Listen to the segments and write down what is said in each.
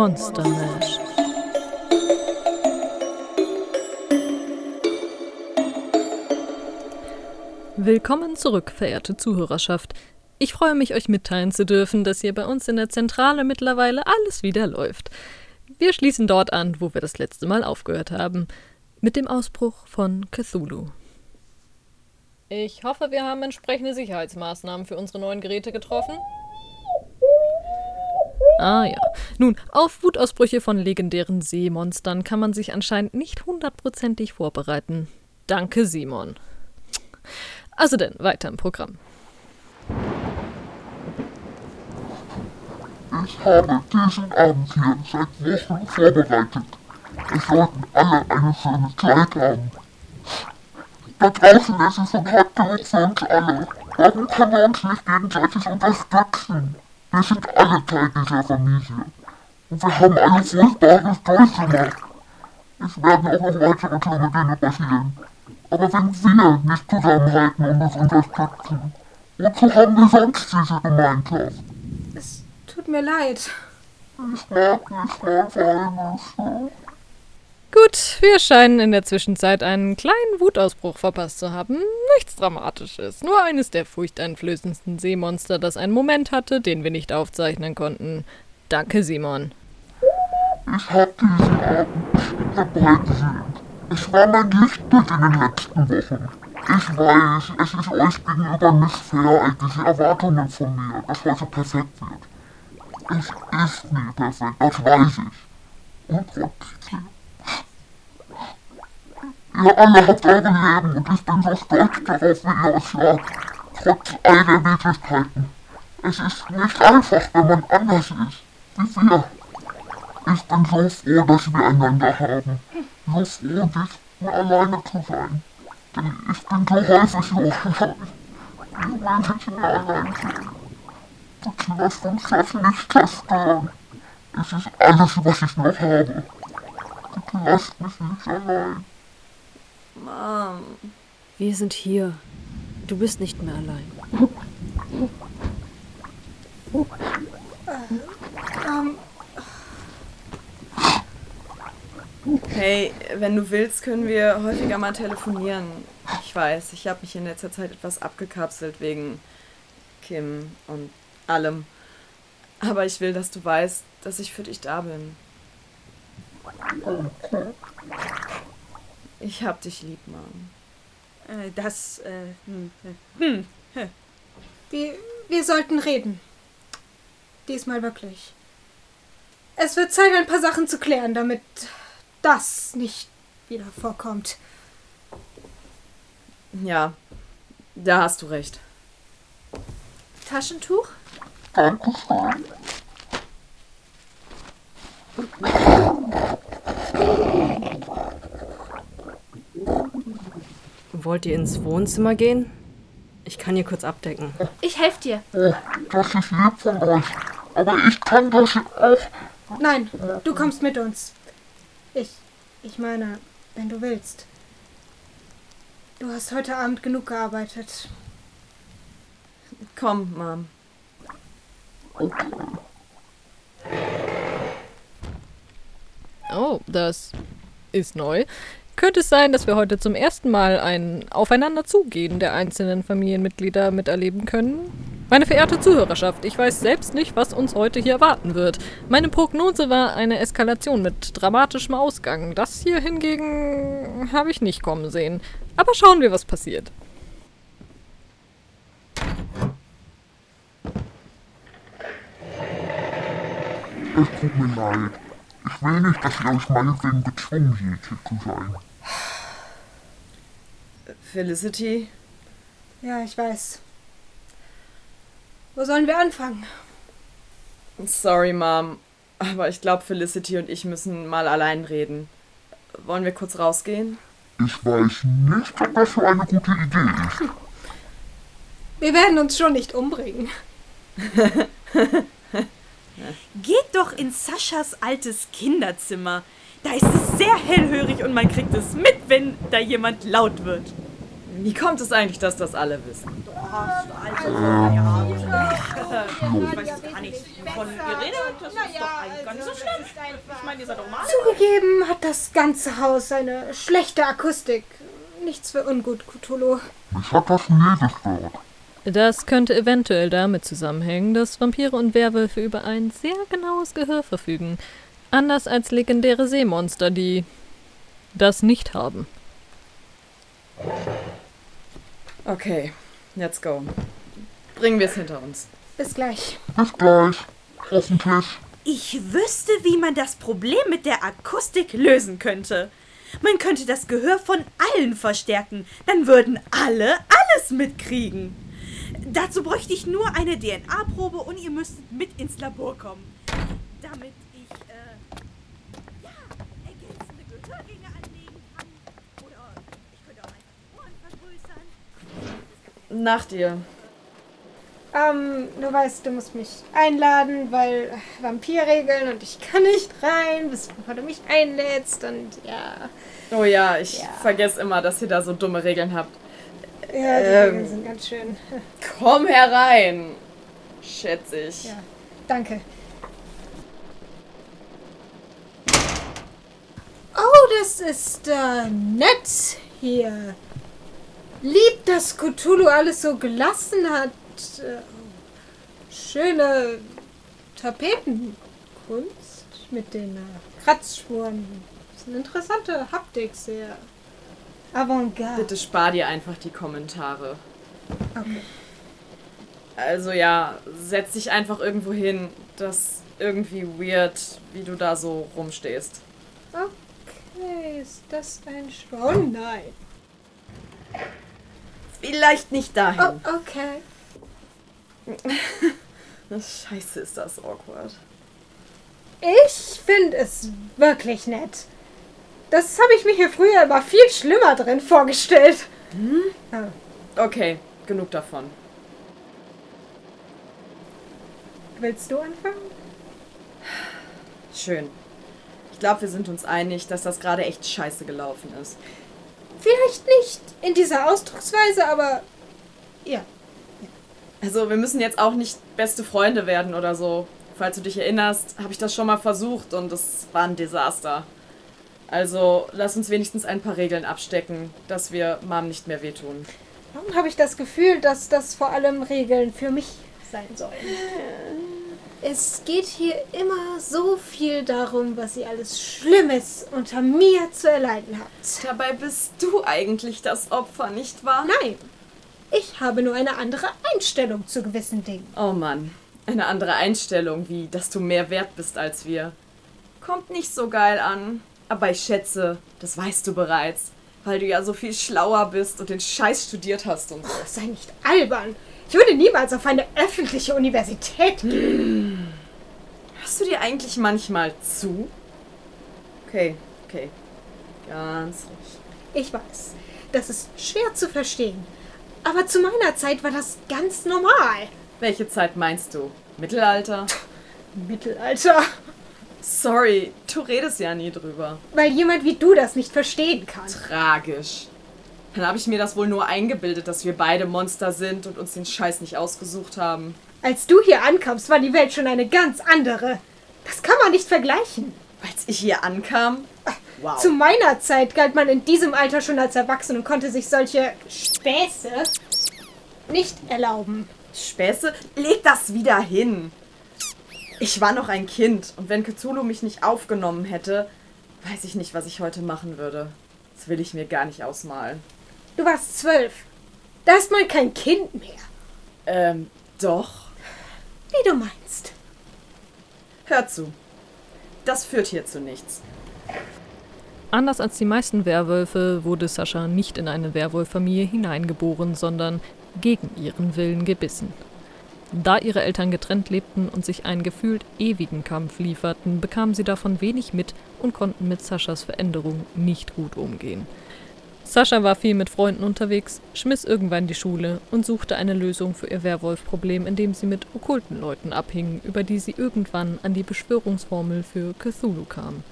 Monster Mash. Willkommen zurück, verehrte Zuhörerschaft. Ich freue mich, euch mitteilen zu dürfen, dass hier bei uns in der Zentrale mittlerweile alles wieder läuft. Wir schließen dort an, wo wir das letzte Mal aufgehört haben, mit dem Ausbruch von Cthulhu. Ich hoffe, wir haben entsprechende Sicherheitsmaßnahmen für unsere neuen Geräte getroffen. Ah ja. Nun, auf Wutausbrüche von legendären Seemonstern kann man sich anscheinend nicht hundertprozentig vorbereiten. Danke, Simon. Also denn, weiter im Programm. Ich habe diesen Abend hier seit Wochen vorbereitet. Es sollten alle eine schöne Zeit haben. Da draußen ist es ein hart genug für uns alle. Warum können wir uns nicht gegenseitig unterstützen? Wir sind alle Teil dieser Familie. Und wir haben alle Furchtbares durchgemacht. Es werden auch noch weitere schlimme Dinge passieren. Aber wenn wir nicht zusammenhalten und uns unterstützen, wozu haben wir sonst diese Gemeinschaft? Es tut mir leid. Ich mag nicht mehr Weihnachten. Gut, wir scheinen in der Zwischenzeit einen kleinen Wutausbruch verpasst zu haben. Nichts Dramatisches, nur eines der furchteinflößendsten Seemonster, das einen Moment hatte, den wir nicht aufzeichnen konnten. Danke, Simon. Ich hab diesen Abend herbeigesehnt. Es war mein Lichtbild in den letzten Wochen. Ich weiß, es ist euch gegenüber nicht fair, all diese Erwartungen von mir, dass heute perfekt wird. Es ist nie perfekt, das weiß ich. Und trotzdem. Ihr alle habt euer Leben und ich bin so stolz darauf, ihr jagt. Trotz all der Widrigkeiten. Es ist nicht einfach, wenn man anders ist. Wie wir. Ich bin so froh, dass wir einander haben. So froh, nicht mehr alleine zu sein. Denn ich bin so häufig so. Ich will nicht mehr allein sein. Bitte lasst uns das nicht zerstören. Es ist alles, was ich noch habe. Bitte lasst mich nicht allein. Mom. Wir sind hier. Du bist nicht mehr allein. Ähm, Hey, wenn du willst, können wir häufiger mal telefonieren. Ich weiß, ich habe mich in letzter Zeit etwas abgekapselt wegen Kim und allem. Aber ich will, dass du weißt, dass ich für dich da bin. Ich hab dich lieb, Mom. äh, das, äh, hm, hm, hm. Wir, wir sollten reden. Diesmal wirklich. Es wird Zeit, ein paar Sachen zu klären, damit das nicht wieder vorkommt. Ja, da hast du recht. Taschentuch? Danke schön. Wollt ihr ins Wohnzimmer gehen? Ich kann hier kurz abdecken. Ich helfe dir. Oh, das ist lieb von euch. Aber ich kann das auch. Nein, du kommst mit uns. Ich, ich meine, wenn du willst. Du hast heute Abend genug gearbeitet. Komm, Mom. Oh, das ist neu. Könnte es sein, dass wir heute zum ersten Mal ein Aufeinanderzugehen der einzelnen Familienmitglieder miterleben können? Meine verehrte Zuhörerschaft, ich weiß selbst nicht, was uns heute hier erwarten wird. Meine Prognose war eine Eskalation mit dramatischem Ausgang. Das hier hingegen habe ich nicht kommen sehen. Aber schauen wir, was passiert. Es tut mir leid. Ich will nicht, dass ihr euch meinetwegen gezwungen seht, hier zu sein. Felicity, Ja, ich weiß. Wo sollen wir anfangen? sorry, Mom. Aber ich glaube, Felicity und ich müssen mal allein reden. Wollen wir kurz rausgehen? Ich weiß nicht, ob das so eine gute Idee ist. Wir werden uns schon nicht umbringen. Geht doch in Saschas altes Kinderzimmer. Da ist es sehr hellhörig und man kriegt es mit, wenn da jemand laut wird. Wie kommt es eigentlich, dass das alle wissen? Also, naja, ich weiß gar nichts von ihr redet. Das ist doch eigentlich gar nicht so schlimm. Ich meine, ihr seid doch mal. Zugegeben hat das ganze Haus eine schlechte Akustik. Nichts für ungut, Cthulhu. Mich hat das nie gestört. Das könnte eventuell damit zusammenhängen, dass Vampire und Werwölfe über ein sehr genaues Gehör verfügen. Anders als legendäre Seemonster, die das nicht haben. Okay, let's go. Bringen wir es hinter uns. Bis gleich. Bis gleich. Hoffentlich. Ich wüsste, wie man das Problem mit der Akustik lösen könnte. Man könnte das Gehör von allen verstärken. Dann würden alle alles mitkriegen. Dazu bräuchte ich nur eine DNA-Probe und ihr müsstet mit ins Labor kommen. Damit ich, äh, ja, ergänzende Gehörgänge anlegen kann. Oder ich könnte auch einfach die Ohren vergrößern. Nach dir. Ähm, du weißt, du musst mich einladen, weil Vampirregeln und ich kann nicht rein, bis bevor du mich einlädst und ja. Oh ja, ich Ja. vergesse immer, dass ihr da so dumme Regeln habt. Ja, die Ähm. Regeln sind ganz schön. Komm herein, schätze ich. Ja, danke. Oh, das ist äh, nett hier. Lieb, dass Cthulhu alles so gelassen hat. Äh, schöne Tapetenkunst mit den äh, Kratzspuren. Das ist eine interessante Haptik, sehr avantgarde. Bitte spar dir einfach die Kommentare. Okay. Also ja, setz dich einfach irgendwo hin. Das ist irgendwie weird, wie du da so rumstehst. Okay, ist das ein Sch Oh nein. Vielleicht nicht dahin. Oh, okay. Scheiße, ist das awkward. Ich finde es wirklich nett. Das habe ich mir hier früher immer viel schlimmer drin vorgestellt. Okay, genug davon. Willst du anfangen? Schön. Ich glaube, wir sind uns einig, dass das gerade echt scheiße gelaufen ist. Vielleicht nicht in dieser Ausdrucksweise, aber ja. Also, wir müssen jetzt auch nicht beste Freunde werden oder so. Falls du dich erinnerst, habe ich das schon mal versucht und es war ein Desaster. Also, lass uns wenigstens ein paar Regeln abstecken, dass wir Mom nicht mehr wehtun. Warum habe ich das Gefühl, dass das vor allem Regeln für mich sein sollen? Es geht hier immer so viel darum, was ihr alles Schlimmes unter mir zu erleiden habt. Dabei bist du eigentlich das Opfer, nicht wahr? Nein, ich habe nur eine andere Einstellung zu gewissen Dingen. Oh Mann, eine andere Einstellung, wie dass du mehr wert bist als wir. Kommt nicht so geil an. Aber ich schätze, das weißt du bereits, weil du ja so viel schlauer bist und den Scheiß studiert hast und so. Sei nicht albern. Ich würde niemals auf eine öffentliche Universität gehen. Hörst du dir eigentlich manchmal zu? Okay, okay. Ganz ruhig. Ich weiß, das ist schwer zu verstehen. Aber zu meiner Zeit war das ganz normal. Welche Zeit meinst du? Mittelalter? Mittelalter. Sorry, du redest ja nie drüber. Weil jemand wie du das nicht verstehen kann. Tragisch. Dann habe ich mir das wohl nur eingebildet, dass wir beide Monster sind und uns den Scheiß nicht ausgesucht haben. Als du hier ankamst, war die Welt schon eine ganz andere. Das kann man nicht vergleichen. Als ich hier ankam? Wow. Zu meiner Zeit galt man in diesem Alter schon als erwachsen und konnte sich solche Späße nicht erlauben. Späße? Leg das wieder hin. Ich war noch ein Kind und wenn Cthulhu mich nicht aufgenommen hätte, weiß ich nicht, was ich heute machen würde. Das will ich mir gar nicht ausmalen. Du warst zwölf. Da ist man kein Kind mehr. Ähm, doch. Wie du meinst. Hör zu. Das führt hier zu nichts. Anders als die meisten Werwölfe wurde Sascha nicht in eine Werwolffamilie hineingeboren, sondern gegen ihren Willen gebissen. Da ihre Eltern getrennt lebten und sich einen gefühlt ewigen Kampf lieferten, bekamen sie davon wenig mit und konnten mit Saschas Veränderung nicht gut umgehen. Sascha war viel mit Freunden unterwegs, schmiss irgendwann die Schule und suchte eine Lösung für ihr Werwolf-Problem, indem sie mit okkulten Leuten abhing, über die sie irgendwann an die Beschwörungsformel für Cthulhu kam.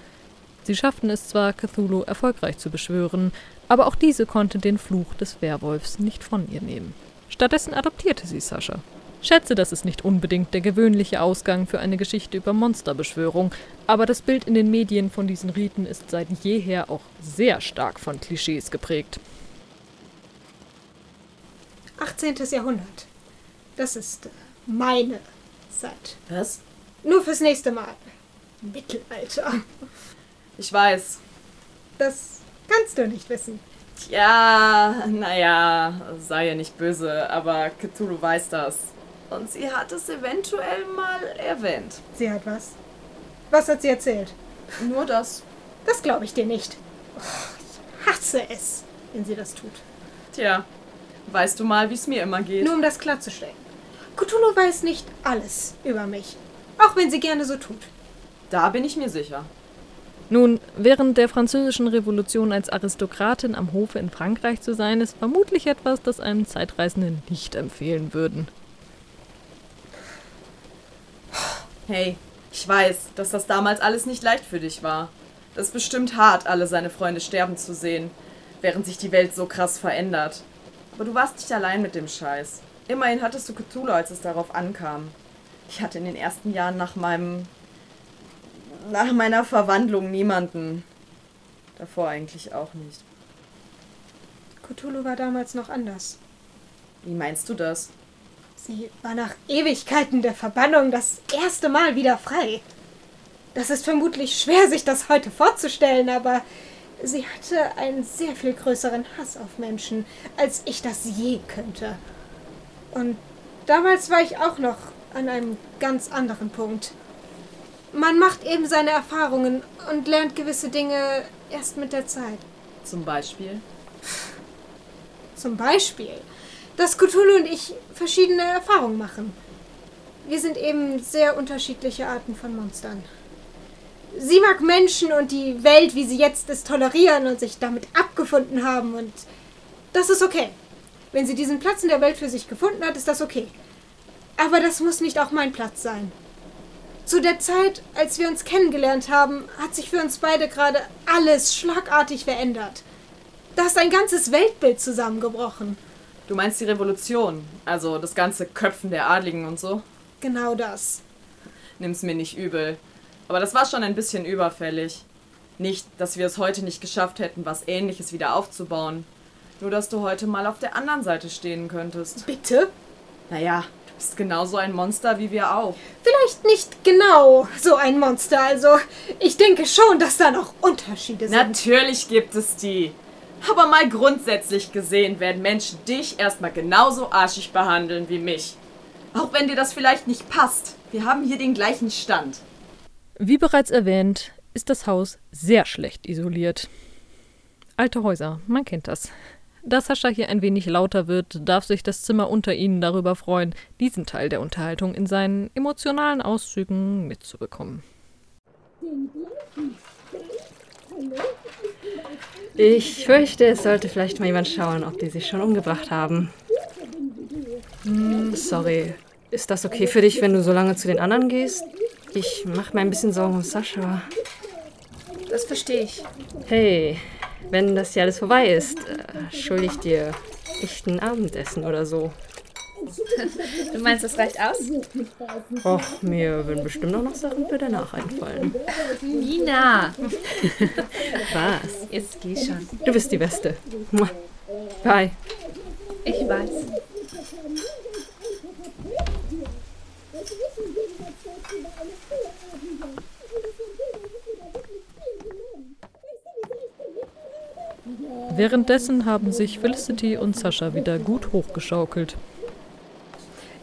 Sie schafften es zwar, Cthulhu erfolgreich zu beschwören, aber auch diese konnte den Fluch des Werwolfs nicht von ihr nehmen. Stattdessen adoptierte sie Sascha. Schätze, das ist nicht unbedingt der gewöhnliche Ausgang für eine Geschichte über Monsterbeschwörung, aber das Bild in den Medien von diesen Riten ist seit jeher auch sehr stark von Klischees geprägt. 18. Jahrhundert. Das ist äh, meine Zeit. Was? Nur fürs nächste Mal. Mittelalter. Ich weiß. Das kannst du nicht wissen. Ja, naja, sei ja nicht böse, aber Cthulhu weiß das. Und sie hat es eventuell mal erwähnt. Sie hat was. Was hat sie erzählt? Nur das. Das glaube ich dir nicht. Oh, ich hasse es, wenn sie das tut. Tja, weißt du mal, wie es mir immer geht. Nur um das klarzustellen. Cthulhu weiß nicht alles über mich. Auch wenn sie gerne so tut. Da bin ich mir sicher. Nun, während der Französischen Revolution als Aristokratin am Hofe in Frankreich zu sein, ist vermutlich etwas, das einem Zeitreisenden nicht empfehlen würden. Hey, ich weiß, dass das damals alles nicht leicht für dich war. Das ist bestimmt hart, alle seine Freunde sterben zu sehen, während sich die Welt so krass verändert. Aber du warst nicht allein mit dem Scheiß. Immerhin hattest du Cthulhu, als es darauf ankam. Ich hatte in den ersten Jahren nach meinem. nach meiner Verwandlung niemanden. Davor eigentlich auch nicht. Cthulhu war damals noch anders. Wie meinst du das? Sie war nach Ewigkeiten der Verbannung das erste Mal wieder frei. Das ist vermutlich schwer, sich das heute vorzustellen, aber sie hatte einen sehr viel größeren Hass auf Menschen, als ich das je könnte. Und damals war ich auch noch an einem ganz anderen Punkt. Man macht eben seine Erfahrungen und lernt gewisse Dinge erst mit der Zeit. Zum Beispiel? Zum Beispiel, dass Cthulhu und ich verschiedene Erfahrungen machen. Wir sind eben sehr unterschiedliche Arten von Monstern. Sie mag Menschen und die Welt, wie sie jetzt ist, tolerieren und sich damit abgefunden haben und das ist okay. Wenn sie diesen Platz in der Welt für sich gefunden hat, ist das okay. Aber das muss nicht auch mein Platz sein. Zu der Zeit, als wir uns kennengelernt haben, hat sich für uns beide gerade alles schlagartig verändert. Da ist ein ganzes Weltbild zusammengebrochen. Du meinst die Revolution, also das ganze Köpfen der Adligen und so? Genau das. Nimm's mir nicht übel. Aber das war schon ein bisschen überfällig. Nicht, dass wir es heute nicht geschafft hätten, was ähnliches wieder aufzubauen. Nur, dass du heute mal auf der anderen Seite stehen könntest. Bitte? Naja, du bist genauso ein Monster wie wir auch. Vielleicht nicht genau so ein Monster. Also, ich denke schon, dass da noch Unterschiede sind. Natürlich gibt es die. Aber mal grundsätzlich gesehen werden Menschen dich erstmal genauso arschig behandeln wie mich. Auch wenn dir das vielleicht nicht passt. Wir haben hier den gleichen Stand. Wie bereits erwähnt, ist das Haus sehr schlecht isoliert. Alte Häuser, man kennt das. Da Sascha hier ein wenig lauter wird, darf sich das Zimmer unter ihnen darüber freuen, diesen Teil der Unterhaltung in seinen emotionalen Auszügen mitzubekommen. Ich fürchte, es sollte vielleicht mal jemand schauen, ob die sich schon umgebracht haben. Hm, sorry. Ist das okay für dich, wenn du so lange zu den anderen gehst? Ich mach mir ein bisschen Sorgen um Sascha. Das verstehe ich. Hey, wenn das hier alles vorbei ist, äh, schulde ich dir echt ein Abendessen oder so. Du meinst, das reicht aus? Och, mir würden bestimmt auch noch Sachen für danach einfallen. Nina! Was? Jetzt geh schon. Du bist die Beste. Bye. Ich weiß. Währenddessen haben sich Felicity und Sascha wieder gut hochgeschaukelt.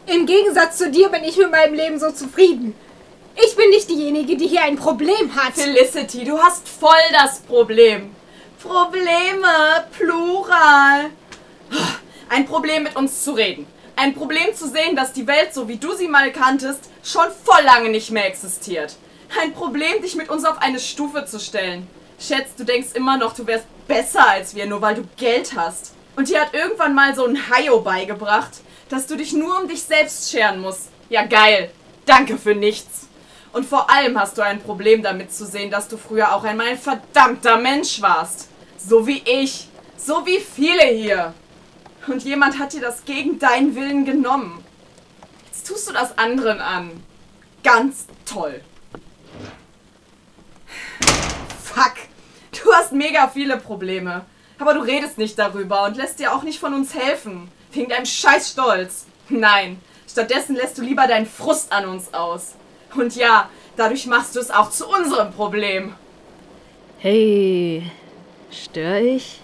Im Gegensatz zu dir bin ich mit meinem Leben so zufrieden. Ich bin nicht diejenige, die hier ein Problem hat. Felicity, du hast voll das Problem. Probleme, Plural. Ein Problem mit uns zu reden. Ein Problem zu sehen, dass die Welt, so wie du sie mal kanntest, schon voll lange nicht mehr existiert. Ein Problem, dich mit uns auf eine Stufe zu stellen. Schätz, du denkst immer noch, du wärst besser als wir, nur weil du Geld hast. Und dir hat irgendwann mal so ein Haio beigebracht, dass du dich nur um dich selbst scheren musst. Ja, geil. Danke für nichts. Und vor allem hast du ein Problem damit zu sehen, dass du früher auch einmal ein verdammter Mensch warst. So wie ich. So wie viele hier. Und jemand hat dir das gegen deinen Willen genommen. Jetzt tust du das anderen an. Ganz toll. Fuck. Du hast mega viele Probleme. Aber du redest nicht darüber und lässt dir auch nicht von uns helfen. Wegen deinem scheiß Stolz. Nein. Stattdessen lässt du lieber deinen Frust an uns aus. Und ja, dadurch machst du es auch zu unserem Problem. Hey, stör ich?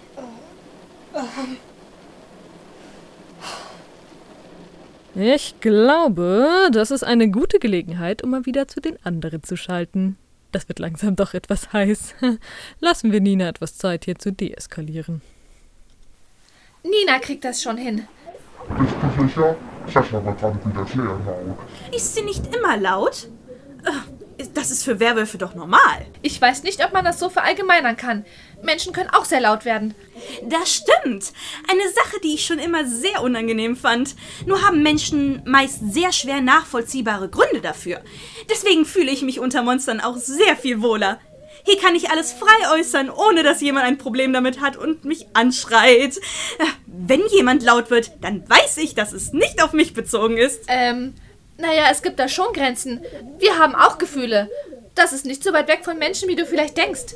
Ich glaube, das ist eine gute Gelegenheit, um mal wieder zu den anderen zu schalten. Das wird langsam doch etwas heiß. Lassen wir Nina etwas Zeit, hier zu deeskalieren. Nina kriegt das schon hin. Bist du sicher? Sascha war gerade wieder sehr laut. Ist sie nicht immer laut? Äh, Das ist für Werwölfe doch normal. Ich weiß nicht, ob man das so verallgemeinern kann. Menschen können auch sehr laut werden. Das stimmt. Eine Sache, die ich schon immer sehr unangenehm fand. Nur haben Menschen meist sehr schwer nachvollziehbare Gründe dafür. Deswegen fühle ich mich unter Monstern auch sehr viel wohler. Hier kann ich alles frei äußern, ohne dass jemand ein Problem damit hat und mich anschreit. Äh, Wenn jemand laut wird, dann weiß ich, dass es nicht auf mich bezogen ist. Ähm, naja, es gibt da schon Grenzen. Wir haben auch Gefühle. Das ist nicht so weit weg von Menschen, wie du vielleicht denkst.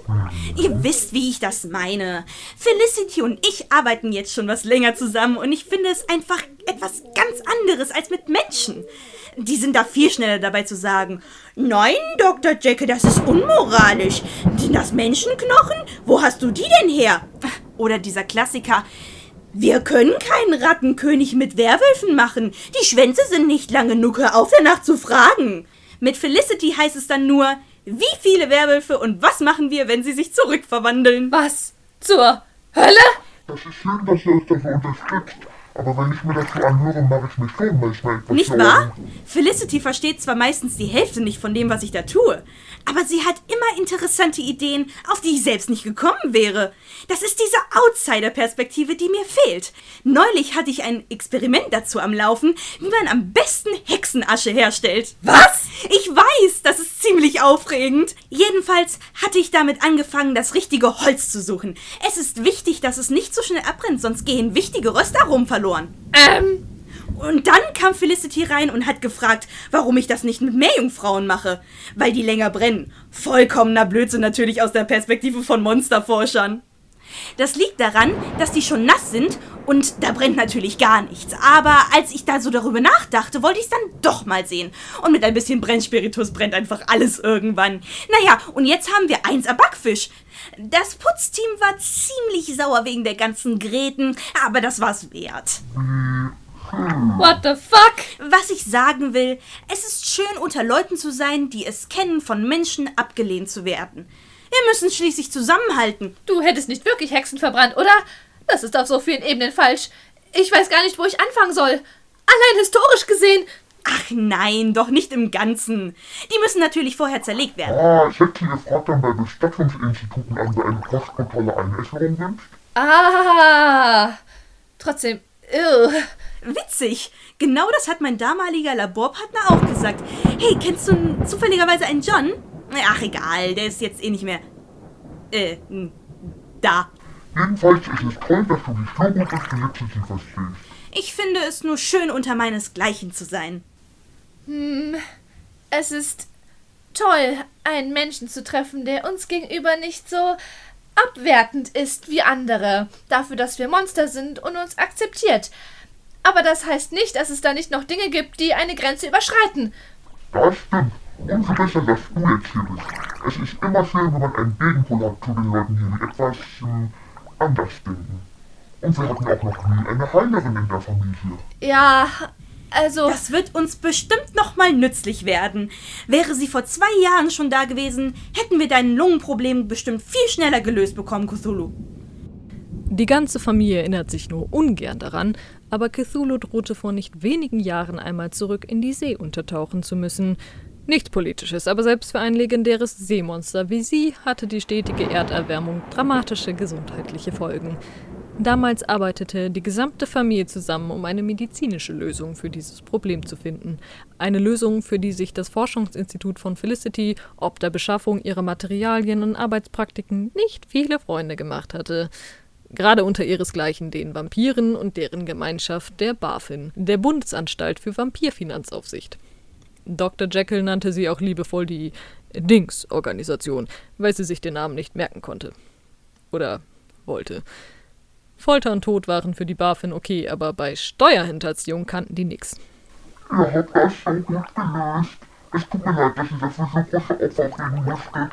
Ihr wisst, wie ich das meine. Felicity und ich arbeiten jetzt schon was länger zusammen und ich finde es einfach etwas ganz anderes als mit Menschen. Die sind da viel schneller dabei zu sagen, nein, Dr. Jacke, das ist unmoralisch. Sind das Menschenknochen? Wo hast du die denn her? Oder dieser Klassiker, wir können keinen Rattenkönig mit Werwölfen machen. Die Schwänze sind nicht lang genug, hör auf danach zu fragen. Mit Felicity heißt es dann nur, wie viele Werwölfe und was machen wir, wenn sie sich zurückverwandeln? Was? Zur Hölle? Das ist schön, dass ihr euch da so unterstützt. Aber wenn ich mir dazu anhöre, mache ich mich schon manchmal etwas Nicht wahr? Felicity versteht zwar meistens die Hälfte nicht von dem, was ich da tue, aber sie hat immer interessante Ideen, auf die ich selbst nicht gekommen wäre. Das ist diese Outsider-Perspektive, die mir fehlt. Neulich hatte ich ein Experiment dazu am Laufen, wie man am besten Hexenasche herstellt. Was? Ich weiß, das ist ziemlich aufregend. Jedenfalls hatte ich damit angefangen, das richtige Holz zu suchen. Es ist wichtig, dass es nicht so schnell abbrennt, sonst gehen wichtige Röstaromen verloren. Ähm, Und dann kam Felicity rein und hat gefragt, warum ich das nicht mit Meerjungfrauen mache. Weil die länger brennen. Vollkommener Blödsinn natürlich aus der Perspektive von Monsterforschern. Das liegt daran, dass die schon nass sind und da brennt natürlich gar nichts. Aber als ich da so darüber nachdachte, wollte ich es dann doch mal sehen. Und mit ein bisschen Brennspiritus brennt einfach alles irgendwann. Naja, und jetzt haben wir eins Backfisch. Das Putzteam war ziemlich sauer wegen der ganzen Gräten, aber das war's wert. what the fuck? Was ich sagen will, es ist schön unter Leuten zu sein, die es kennen, von Menschen abgelehnt zu werden. Wir müssen schließlich zusammenhalten. Du hättest nicht wirklich Hexen verbrannt, oder? Das ist auf so vielen Ebenen falsch. Ich weiß gar nicht, wo ich anfangen soll. Allein historisch gesehen. Ach nein, doch nicht im Ganzen. Die müssen natürlich vorher zerlegt werden. Ah, ich hätte Sie gefragt, dann bei Bestattungsinstituten an, wer eine postbrutale Einäscherung wünscht. Ah. Trotzdem, ew. Witzig. Genau das hat mein damaliger Laborpartner auch gesagt. Hey, kennst du zufälligerweise einen John? Ach egal, der ist jetzt eh nicht mehr. Äh, da. Jedenfalls ist es toll, dass du dich so gut auf Felicity verstehst. Ich finde es nur schön, unter meinesgleichen zu sein. Es ist toll, einen Menschen zu treffen, der uns gegenüber nicht so abwertend ist wie andere, dafür, dass wir Monster sind und uns akzeptiert. Aber das heißt nicht, dass es da nicht noch Dinge gibt, die eine Grenze überschreiten. Das stimmt. Umso besser, dass du jetzt hier bist. Es ist immer schön, wenn man einen Gegenpol hat zu den Leuten hier, die etwas ähm, anders denken. Und wir hatten auch noch nie eine Heilerin in der Familie. Ja, also. Das wird uns bestimmt nochmal nützlich werden. Wäre sie vor zwei Jahren schon da gewesen, hätten wir dein Lungenproblem bestimmt viel schneller gelöst bekommen, Cthulhu. Die ganze Familie erinnert sich nur ungern daran, aber Cthulhu drohte vor nicht wenigen Jahren einmal zurück in die See untertauchen zu müssen. Nichts Politisches, aber selbst für ein legendäres Seemonster wie sie hatte die stetige Erderwärmung dramatische gesundheitliche Folgen. Damals arbeitete die gesamte Familie zusammen, um eine medizinische Lösung für dieses Problem zu finden. Eine Lösung, für die sich das Forschungsinstitut von Felicity ob der Beschaffung ihrer Materialien und Arbeitspraktiken nicht viele Freunde gemacht hatte. Gerade unter ihresgleichen den Vampiren und deren Gemeinschaft der BaFin, der Bundesanstalt für Vampirfinanzaufsicht. Dr. Jekyll nannte sie auch liebevoll die Dings-Organisation, weil sie sich den Namen nicht merken konnte. Oder wollte. Folter und Tod waren für die BaFin okay, aber bei Steuerhinterziehung kannten die nix. Ihr habt das so gut gelöst. Es tut mir leid, dass ihr dafür so große Opfer bringen musstet.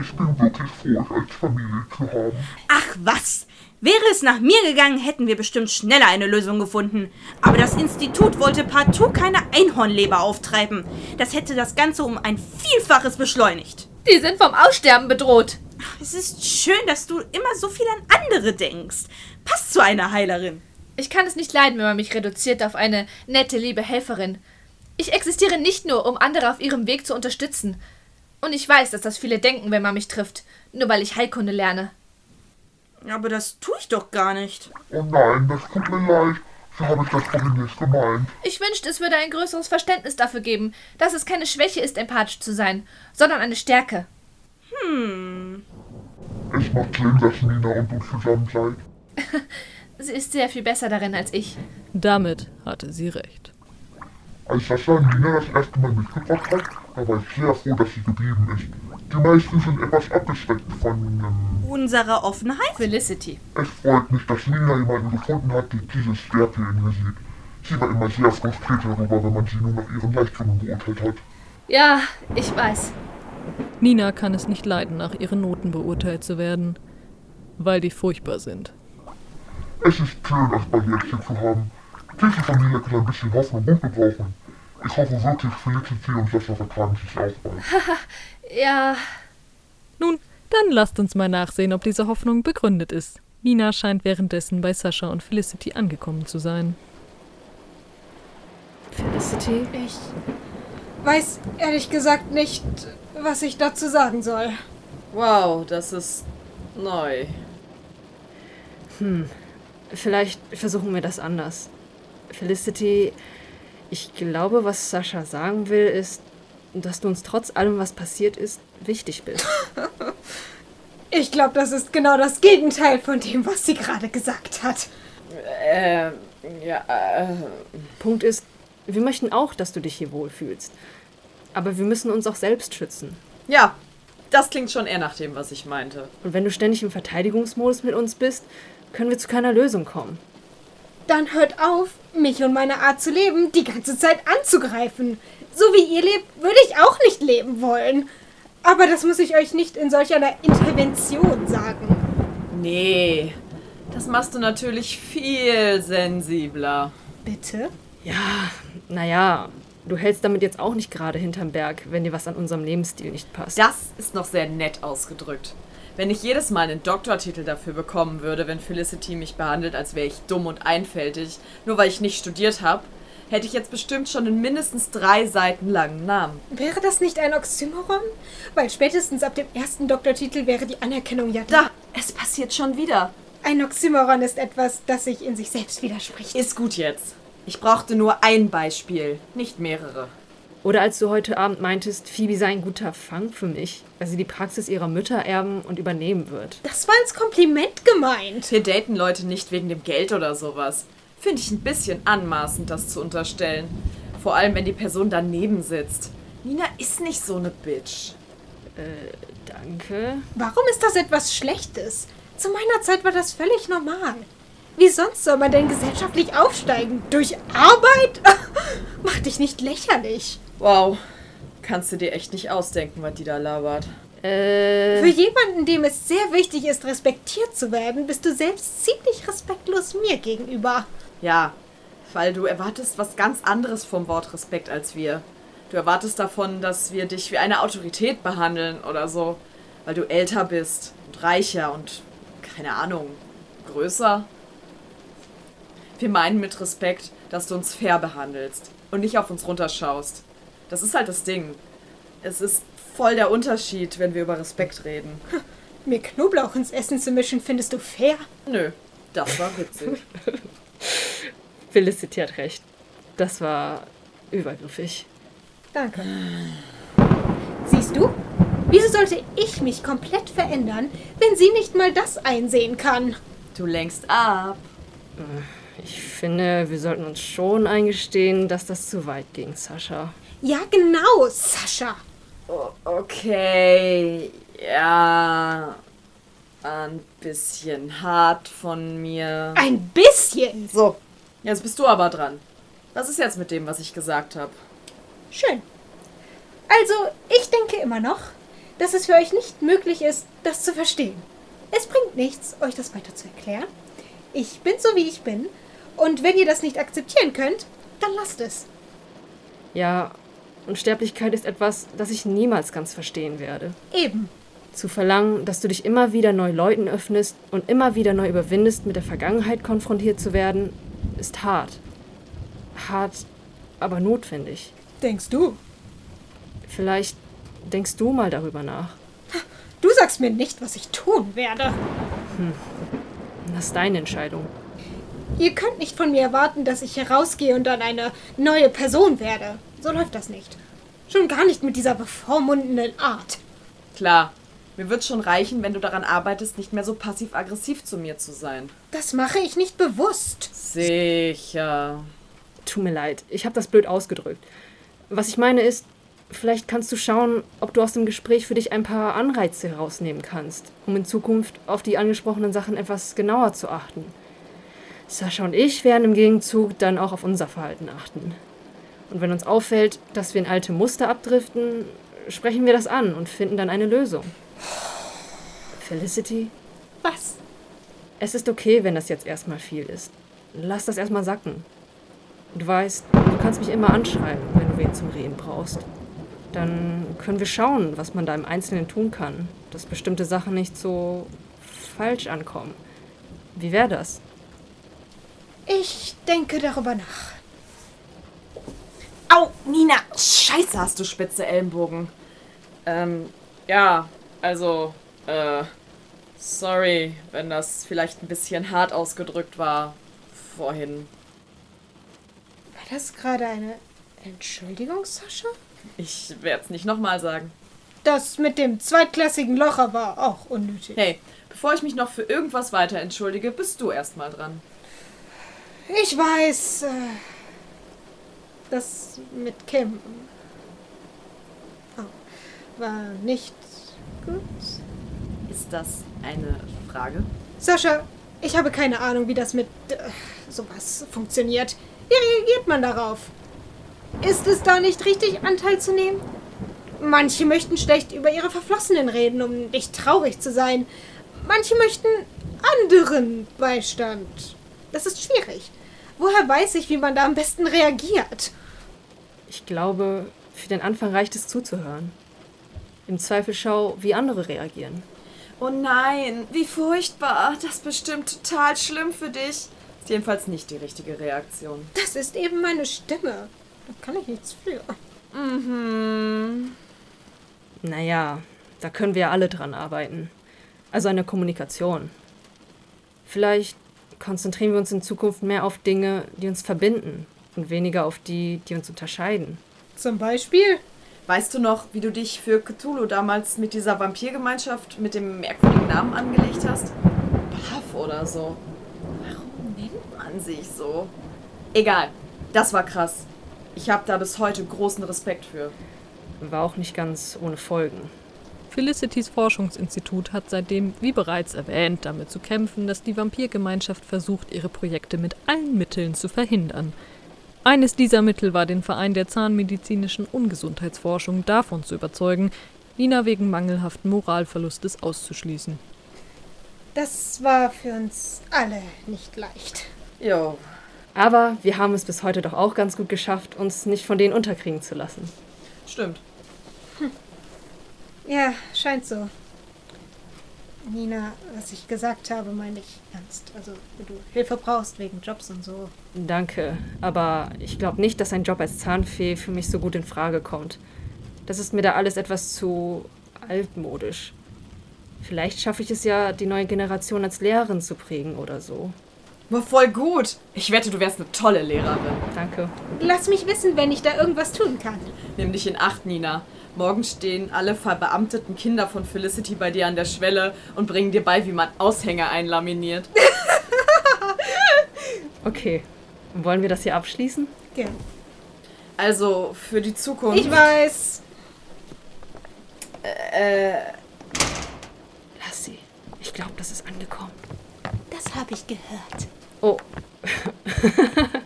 Ich bin wirklich froh, euch als Familie zu haben. Ach was! Wäre es nach mir gegangen, hätten wir bestimmt schneller eine Lösung gefunden. Aber das Institut wollte partout keine Einhornleber auftreiben. Das hätte das Ganze um ein Vielfaches beschleunigt. Die sind vom Aussterben bedroht. Es ist schön, dass du immer so viel an andere denkst. Passt zu einer Heilerin. Ich kann es nicht leiden, wenn man mich reduziert auf eine nette, liebe Helferin. Ich existiere nicht nur, um andere auf ihrem Weg zu unterstützen. Und ich weiß, dass das viele denken, wenn man mich trifft, nur weil ich Heilkunde lerne. Aber das tue ich doch gar nicht. Oh nein, das tut mir leid. So habe ich das vorhin nicht gemeint. Ich wünschte, es würde ein größeres Verständnis dafür geben, dass es keine Schwäche ist, empathisch zu sein, sondern eine Stärke. Hm. Es macht Sinn, dass Nina und du zusammen seid. Sie ist sehr viel besser darin als ich. Damit hatte sie recht. Als Sascha Nina das erste Mal mitgebracht hat, da war ich sehr froh, dass sie geblieben ist. Die meisten sind etwas abgeschreckt von, ähm, Unserer Offenheit? Felicity. es freut mich, dass Nina jemanden gefunden hat, die diese Stärke in mir sieht. Sie war immer sehr frustriert darüber, wenn man sie nur nach ihren Leistungen beurteilt hat. Ja, ich weiß. Nina kann es nicht leiden, nach ihren Noten beurteilt zu werden, weil die furchtbar sind. Es ist schön, das bei dir hier zu haben. Diese Familie kann ein bisschen Hoffnung gut gebrauchen. Ich hoffe wirklich, Felicity und Sascha vertragen sich auch bald. Ja, Nun, dann lasst uns mal nachsehen, ob diese Hoffnung begründet ist. Nina scheint währenddessen bei Sascha und Felicity angekommen zu sein. Felicity? Ich weiß ehrlich gesagt nicht, was ich dazu sagen soll. Wow, das ist neu. Hm, vielleicht versuchen wir das anders. Felicity, ich glaube, was Sascha sagen will, ist, dass du uns trotz allem, was passiert ist, wichtig bist. Ich glaube, das ist genau das Gegenteil von dem, was sie gerade gesagt hat. Ähm, ja, äh, Punkt ist, wir möchten auch, dass du dich hier wohlfühlst. Aber wir müssen uns auch selbst schützen. ja, das klingt schon eher nach dem, was ich meinte. Und wenn du ständig im Verteidigungsmodus mit uns bist, können wir zu keiner Lösung kommen. Dann hört auf, mich und meine Art zu leben die ganze Zeit anzugreifen. So wie ihr lebt, würde ich auch nicht leben wollen. Aber das muss ich euch nicht in solch einer Intervention sagen. Nee, das machst du natürlich viel sensibler. Bitte? Ja, naja, du hältst damit jetzt auch nicht gerade hinterm Berg, wenn dir was an unserem Lebensstil nicht passt. Das ist noch sehr nett ausgedrückt. Wenn ich jedes Mal einen Doktortitel dafür bekommen würde, wenn Felicity mich behandelt, als wäre ich dumm und einfältig, nur weil ich nicht studiert habe, hätte ich jetzt bestimmt schon einen mindestens drei Seiten langen Namen. Wäre das nicht ein Oxymoron? Weil spätestens ab dem ersten Doktortitel wäre die Anerkennung ja Da, es passiert schon wieder. Ein Oxymoron ist etwas, das sich in sich selbst widerspricht. Ist gut jetzt. Ich brauchte nur ein Beispiel, nicht mehrere. Oder als du heute Abend meintest, Phoebe sei ein guter Fang für mich, weil sie die Praxis ihrer Mütter erben und übernehmen wird. Das war als Kompliment gemeint. Wir daten Leute nicht wegen dem Geld oder sowas. Finde ich ein bisschen anmaßend, das zu unterstellen. Vor allem, wenn die Person daneben sitzt. Nina ist nicht so eine Bitch. Danke. Warum ist das etwas Schlechtes? Zu meiner Zeit war das völlig normal. Wie sonst soll man denn gesellschaftlich aufsteigen? Durch Arbeit? Mach dich nicht lächerlich. Wow. Kannst du dir echt nicht ausdenken, was die da labert. Äh, Für jemanden, dem es sehr wichtig ist, respektiert zu werden, bist du selbst ziemlich respektlos mir gegenüber. Ja, weil du erwartest was ganz anderes vom Wort Respekt als wir. Du erwartest davon, dass wir dich wie eine Autorität behandeln oder so. Weil du älter bist und reicher und, keine Ahnung, größer. Wir meinen mit Respekt, dass du uns fair behandelst und nicht auf uns runterschaust. Das ist halt das Ding. Es ist voll der Unterschied, wenn wir über Respekt reden. Mir Knoblauch ins Essen zu mischen, findest du fair? Nö, Das war witzig. Felicity hat recht. Das war übergriffig. Danke. Siehst du? Wieso sollte ich mich komplett verändern, wenn sie nicht mal das einsehen kann? Du lenkst ab. Ich finde, wir sollten uns schon eingestehen, dass das zu weit ging, Sascha. Ja, genau, Sascha. O- Okay, ja. Ein bisschen hart von mir. Ein bisschen. So, jetzt bist du aber dran. Was ist jetzt mit dem, was ich gesagt habe? Schön. Also, ich denke immer noch, dass es für euch nicht möglich ist, das zu verstehen. Es bringt nichts, euch das weiter zu erklären. Ich bin so, wie ich bin. Und wenn ihr das nicht akzeptieren könnt, dann lasst es. Ja, Unsterblichkeit ist etwas, das ich niemals ganz verstehen werde. Eben. Zu verlangen, dass du dich immer wieder neu Leuten öffnest und immer wieder neu überwindest, mit der Vergangenheit konfrontiert zu werden, ist hart. Hart, aber notwendig. Denkst du? Vielleicht denkst du mal darüber nach. Du sagst mir nicht, was ich tun werde. Das ist deine Entscheidung. Ihr könnt nicht von mir erwarten, dass ich herausgehe und dann eine neue Person werde. So läuft das nicht. Schon gar nicht mit dieser bevormundenden Art. Klar, mir wird schon reichen, wenn du daran arbeitest, nicht mehr so passiv-aggressiv zu mir zu sein. Das mache ich nicht bewusst. Sicher. Tut mir leid, ich habe das blöd ausgedrückt. Was ich meine ist, vielleicht kannst du schauen, ob du aus dem Gespräch für dich ein paar Anreize herausnehmen kannst, um in Zukunft auf die angesprochenen Sachen etwas genauer zu achten. Sascha und ich werden im Gegenzug dann auch auf unser Verhalten achten. Und wenn uns auffällt, dass wir in alte Muster abdriften, sprechen wir das an und finden dann eine Lösung. Felicity, Was? es ist okay, wenn das jetzt erstmal viel ist. Lass das erstmal sacken. Du weißt, du kannst mich immer anschreiben, wenn du wen zum Reden brauchst. Dann können wir schauen, was man da im Einzelnen tun kann, dass bestimmte Sachen nicht so falsch ankommen. Wie wäre das? Ich denke darüber nach. Au, Nina! Scheiße, hast du spitze Ellenbogen. Ähm, ja, also, äh, sorry, wenn das vielleicht ein bisschen hart ausgedrückt war vorhin. War das gerade eine Entschuldigung, Sascha? Ich werde es nicht nochmal sagen. Das mit dem zweitklassigen Locher war auch unnötig. Hey, bevor ich mich noch für irgendwas weiter entschuldige, bist du erstmal dran. Ich weiß, äh, das mit Kim oh, war nicht gut. Ist das eine Frage? Sascha, ich habe keine Ahnung, wie das mit äh, sowas funktioniert. Wie reagiert man darauf? Ist es da nicht richtig, Anteil zu nehmen? Manche möchten schlecht über ihre Verflossenen reden, um nicht traurig zu sein. Manche möchten anderen Beistand. Das ist schwierig. Woher weiß ich, wie man da am besten reagiert? Ich glaube, für den Anfang reicht es zuzuhören. Im Zweifel schau, wie andere reagieren. Oh nein, wie furchtbar. Das ist bestimmt total schlimm für dich. Ist jedenfalls nicht die richtige Reaktion. Das ist eben meine Stimme. Da kann ich nichts für. Mhm. Naja, da können wir ja alle dran arbeiten. Also an der Kommunikation. Vielleicht konzentrieren wir uns in Zukunft mehr auf Dinge, die uns verbinden und weniger auf die, die uns unterscheiden. Zum Beispiel? Weißt du noch, wie du dich für Cthulhu damals mit dieser Vampirgemeinschaft mit dem merkwürdigen Namen angelegt hast? Baff oder so. Warum nennt man sich so? Egal, das war krass. Ich habe da bis heute großen Respekt für. War auch nicht ganz ohne Folgen. Felicitys Forschungsinstitut hat seitdem, wie bereits erwähnt, damit zu kämpfen, dass die Vampirgemeinschaft versucht, ihre Projekte mit allen Mitteln zu verhindern. Eines dieser Mittel war den Verein der zahnmedizinischen Ungesundheitsforschung davon zu überzeugen, Nina wegen mangelhaften Moralverlustes auszuschließen. Das war für uns alle nicht leicht. Jo, Aber wir haben es bis heute doch auch ganz gut geschafft, uns nicht von denen unterkriegen zu lassen. stimmt. Ja, scheint so. Nina, was ich gesagt habe, meine ich ernst. Also, wenn du Hilfe brauchst wegen Jobs und so. Danke, aber ich glaube nicht, dass ein Job als Zahnfee für mich so gut in Frage kommt. Das ist mir da alles etwas zu altmodisch. Vielleicht schaffe ich es ja, die neue Generation als Lehrerin zu prägen oder so. War voll gut. Ich wette, du wärst eine tolle Lehrerin. Danke. Lass mich wissen, wenn ich da irgendwas tun kann. Nimm dich in Acht, Nina. Morgen stehen alle verbeamteten Kinder von Felicity bei dir an der Schwelle und bringen dir bei, wie man Aushänge einlaminiert. Okay. Wollen wir das hier abschließen? Gern. Also, für die Zukunft. Ich weiß. Äh, Lass sie. Ich glaube, das ist angekommen. Das habe ich gehört. Oh,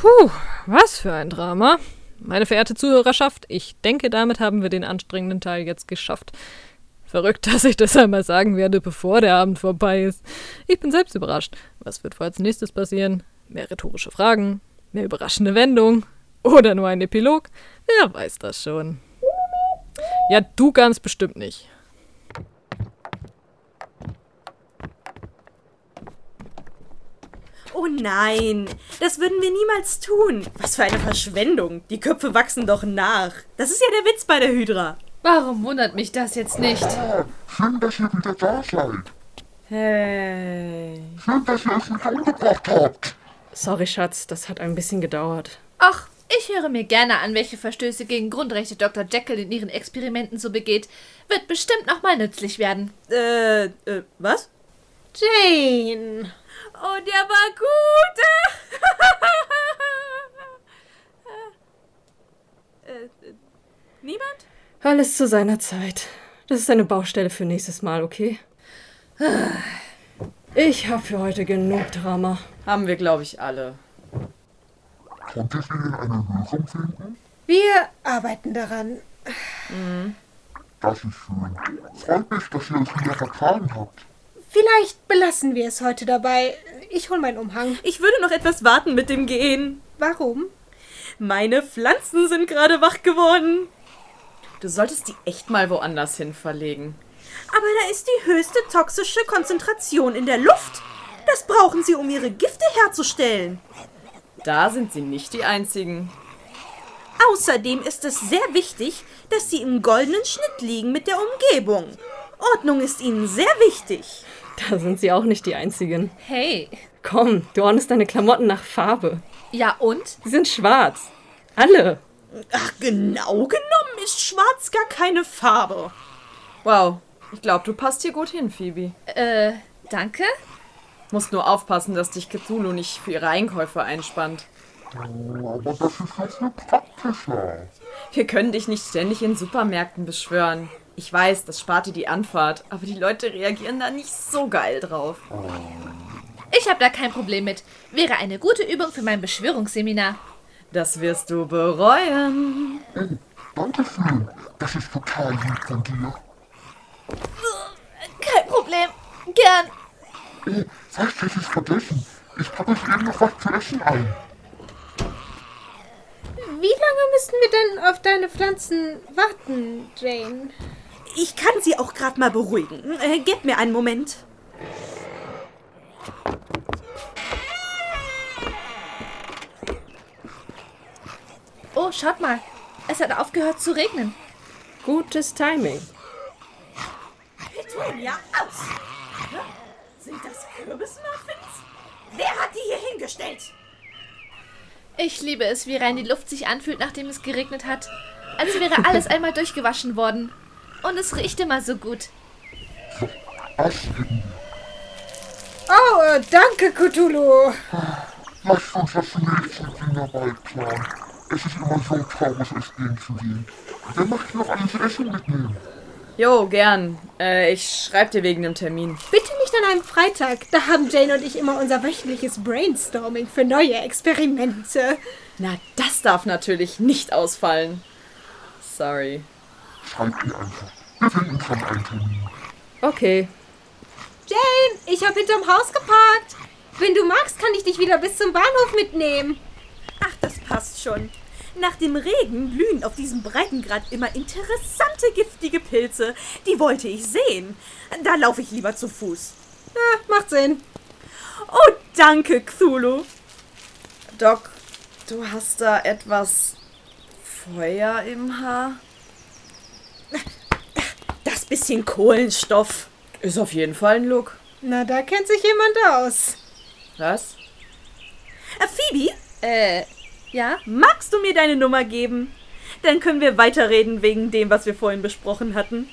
Puh, was für ein Drama. Meine verehrte Zuhörerschaft, ich denke, damit haben wir den anstrengenden Teil jetzt geschafft. Verrückt, dass ich das einmal sagen werde, bevor der Abend vorbei ist. Ich bin selbst überrascht. Was wird wohl als nächstes passieren? Mehr rhetorische Fragen? Mehr überraschende Wendung? Oder nur ein Epilog? Wer weiß das schon. Ja, du ganz bestimmt nicht. Oh nein, das würden wir niemals tun. Was für eine Verschwendung. Die Köpfe wachsen doch nach. Das ist ja der Witz bei der Hydra. Warum wundert mich das jetzt nicht? Schön, dass ihr wieder da seid. hey. Schön, dass ihr es nicht umgebracht habt. sorry, Schatz, das hat ein bisschen gedauert. Ach, ich höre mir gerne an, welche Verstöße gegen Grundrechte Dr. Jekyll in ihren Experimenten so begeht. Wird bestimmt nochmal nützlich werden. Äh, äh, was? Jane. Oh, der war gut. äh, äh, niemand? Alles zu seiner Zeit. Das ist eine Baustelle für nächstes Mal, okay? Ich habe für heute genug Drama. Haben wir, glaube ich, alle. Konntet ihr denn eine Lösung finden? Wir arbeiten daran. Das ist schön. Freut mich, dass ihr es wieder vertragen habt. Vielleicht belassen wir es heute dabei. Ich hol meinen Umhang. Ich würde noch etwas warten mit dem Gehen. Warum? Meine Pflanzen sind gerade wach geworden. Du solltest die echt mal woanders hin verlegen. Aber da ist die höchste toxische Konzentration in der Luft. Das brauchen sie, um ihre Gifte herzustellen. Da sind sie nicht die einzigen. Außerdem ist es sehr wichtig, dass sie im goldenen Schnitt liegen mit der Umgebung. Ordnung ist ihnen sehr wichtig. Da sind sie auch nicht die Einzigen. Hey. Komm, du ordnest deine Klamotten nach Farbe. Ja und? Sie sind schwarz. Alle. Ach, genau genommen ist schwarz gar keine Farbe. Wow, ich glaube, du passt hier gut hin, Phoebe. Äh, danke? Musst nur aufpassen, dass dich Cthulhu nicht für ihre Einkäufe einspannt. Oh, aber das ist jetzt praktischer. Wir können dich nicht ständig in Supermärkten beschwören. Ich weiß, das spart dir die Anfahrt, aber die Leute reagieren da nicht so geil drauf. Ich habe da kein Problem mit. Wäre eine gute Übung für mein Beschwörungsseminar. Das wirst du bereuen. Danke schön. Das ist total lieb von dir. Kein Problem. Gern. Oh, fast hätte ich vergessen. Ich packe euch eben noch was zu essen ein. Wie lange müssen wir denn auf deine Pflanzen warten, Jane? Ich kann sie auch gerade mal beruhigen. Äh, gib mir einen Moment. Oh, schaut mal. Es hat aufgehört zu regnen. Gutes Timing. Petunia, aus! Sind das Kürbismuffins? Wer hat die hier hingestellt? Ich liebe es, wie rein die Luft sich anfühlt, nachdem es geregnet hat. Als wäre alles einmal durchgewaschen worden. Und es riecht immer so gut. Oh, äh, danke, Cthulhu. Lasst uns das nächste Fingerball planen. Es ist immer so traurig, es gehen zu gehen. Wer möchte noch alles Essen mitnehmen? Jo, gern. Äh, ich schreib dir wegen dem Termin. Bitte nicht an einem Freitag. Da haben Jane und ich immer unser wöchentliches Brainstorming für neue Experimente. Na, das darf natürlich nicht ausfallen. Sorry. Schreibt ihr einfach. Wir finden schon einen Termin. Okay. Jane, ich habe hinterm Haus geparkt. Wenn du magst, kann ich dich wieder bis zum Bahnhof mitnehmen. Ach, das passt schon. Nach dem Regen blühen auf diesem Breitengrad immer interessante giftige Pilze. Die wollte ich sehen. Da laufe ich lieber zu Fuß. Ja, macht Sinn. Oh, danke, Cthulhu. Doc, du hast da etwas Feuer im Haar? Das bisschen Kohlenstoff. Ist auf jeden Fall ein Look. Na, da kennt sich jemand aus. Was? Äh, Phoebe, Äh, ja? magst du mir deine Nummer geben? Dann können wir weiterreden wegen dem, was wir vorhin besprochen hatten.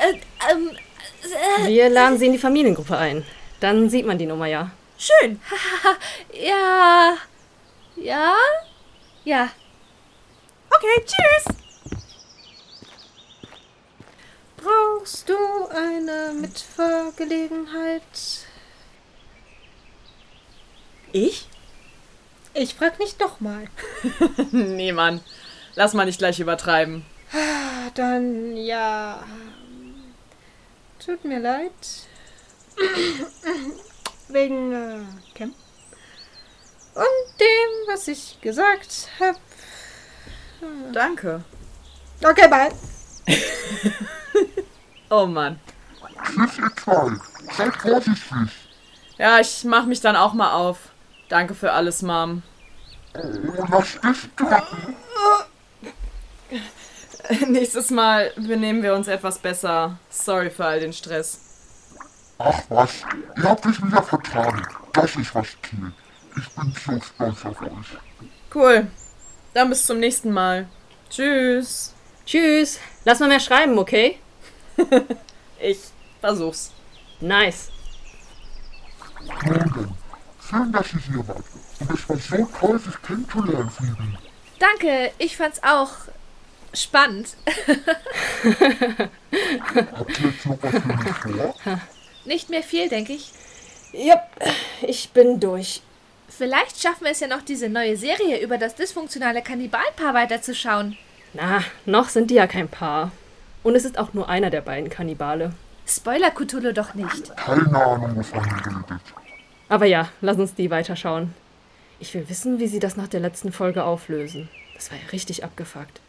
Äh, ähm, Wir laden sie in die Familiengruppe ein. Dann sieht man die Nummer ja. Schön. ja. Ja? Ja. Okay, tschüss. Brauchst du eine Mitfahrgelegenheit? Ich? Ich frag nicht nochmal. nee, Mann. Lass mal nicht gleich übertreiben. Ah, Dann ja. Tut mir leid. Wegen äh, Cam. Und dem, was ich gesagt habe. Danke. Okay, bye. Oh Mann. Tschüss, ihr zwei. Seid vorsichtig. Ja, ich mach mich dann auch mal auf. Danke für alles, Mom. Oh, lass dich drücken. Nächstes Mal benehmen wir uns etwas besser. Sorry für all den Stress. Ach was, ihr habt euch wieder vertragen. Das ist was zählt. Ich bin so stolz auf euch. Cool. Dann bis zum nächsten Mal. Tschüss. Tschüss. Lass mal mehr schreiben, okay? Ich versuch's. Nice. Denn, schön, dass ihr hier wart. Und es war so toll, sich kennenzulernen, Phoebe. Danke, ich fand's auch spannend. Habt ihr jetzt noch was für mich vor? Nicht mehr viel, denke ich. Ja, ich bin durch. Vielleicht schaffen wir es ja noch, diese neue Serie über das dysfunktionale Kannibalpaar weiterzuschauen. Na, noch sind die ja kein Paar. Und es ist auch nur einer der beiden Kannibale. Spoiler Cthulhu doch nicht. Keine Ahnung, wovon ihr redet. Aber ja, lass uns die weiterschauen. Ich will wissen, wie sie das nach der letzten Folge auflösen. Das war ja richtig abgefuckt.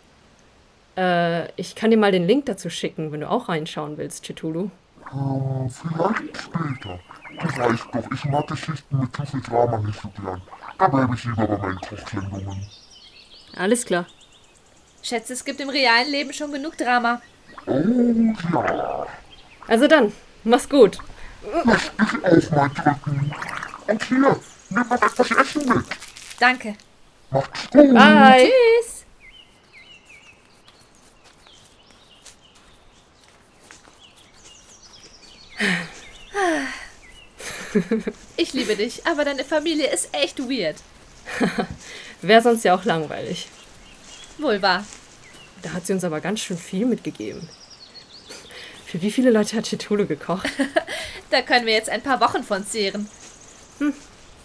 Äh, ich kann dir mal den Link dazu schicken, wenn du auch reinschauen willst, Chitulu. Ähm, vielleicht später. Du weißt doch, ich mag Geschichten mit zu viel Drama nicht so gern. Da bleibe ich lieber bei meinen Kochsendungen. Alles klar. Schätze, es gibt im realen Leben schon genug Drama. Oh ja. Also dann, mach's gut. Lass dich auch mal drücken. Und hier, nimm mal etwas Essen mit. Danke. Macht's gut. Bye. Tschüss. Ich liebe dich, aber deine Familie ist echt weird. Wäre sonst ja auch langweilig. Wohl wahr. Da hat sie uns aber ganz schön viel mitgegeben. Für wie viele Leute hat Chitulu gekocht? Da können wir jetzt ein paar Wochen von zehren.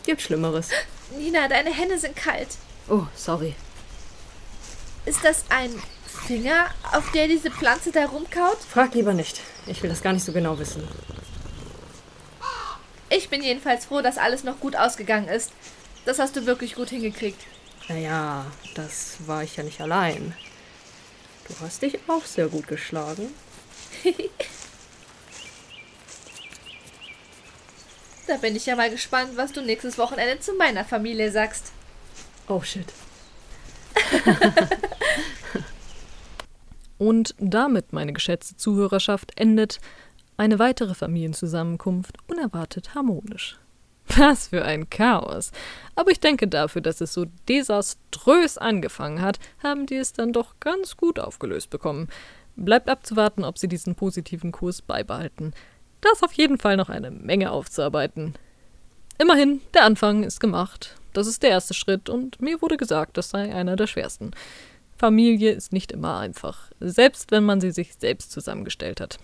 Gibt Schlimmeres. Nina, deine Hände sind kalt. Oh, sorry. Ist das ein Finger, auf der diese Pflanze da rumkaut? Frag lieber nicht. Ich will das gar nicht so genau wissen. Ich bin jedenfalls froh, dass alles noch gut ausgegangen ist. Das hast du wirklich gut hingekriegt. Naja, das war ich ja nicht allein. Du hast dich auch sehr gut geschlagen. Da bin ich ja mal gespannt, was du nächstes Wochenende zu meiner Familie sagst. Oh shit. Und damit, meine geschätzte Zuhörerschaft, endet eine weitere Familienzusammenkunft unerwartet harmonisch. Was für ein Chaos. Aber ich denke dafür, dass es so desaströs angefangen hat, haben die es dann doch ganz gut aufgelöst bekommen. Bleibt abzuwarten, ob sie diesen positiven Kurs beibehalten. Da ist auf jeden Fall noch eine Menge aufzuarbeiten. Immerhin, der Anfang ist gemacht. Das ist der erste Schritt und mir wurde gesagt, das sei einer der schwersten. Familie ist nicht immer einfach, selbst wenn man sie sich selbst zusammengestellt hat.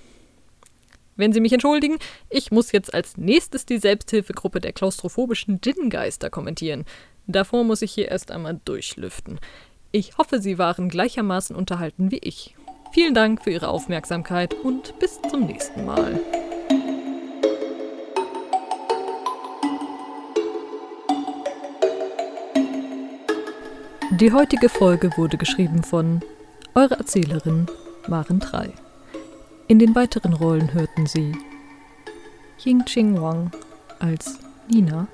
Wenn Sie mich entschuldigen, ich muss jetzt als nächstes die Selbsthilfegruppe der klaustrophobischen Djinngeister kommentieren. Davor muss ich hier erst einmal durchlüften. Ich hoffe, Sie waren gleichermaßen unterhalten wie ich. Vielen Dank für Ihre Aufmerksamkeit und bis zum nächsten Mal. Die heutige Folge wurde geschrieben von Eure Erzählerin waren drei. In den weiteren Rollen hörten Sie Ying Ching Wang als Nina,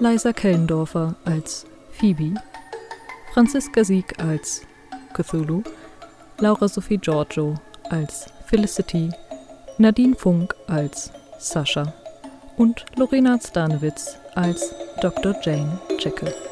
Liza Kellendorfer als Phoebe, Franziska Sieg als Cthulhu, Laura Sophie Giorgio als Felicity, Nadine Funk als Sascha und Lorena Stanowitz als Dr. Jane Jekyll.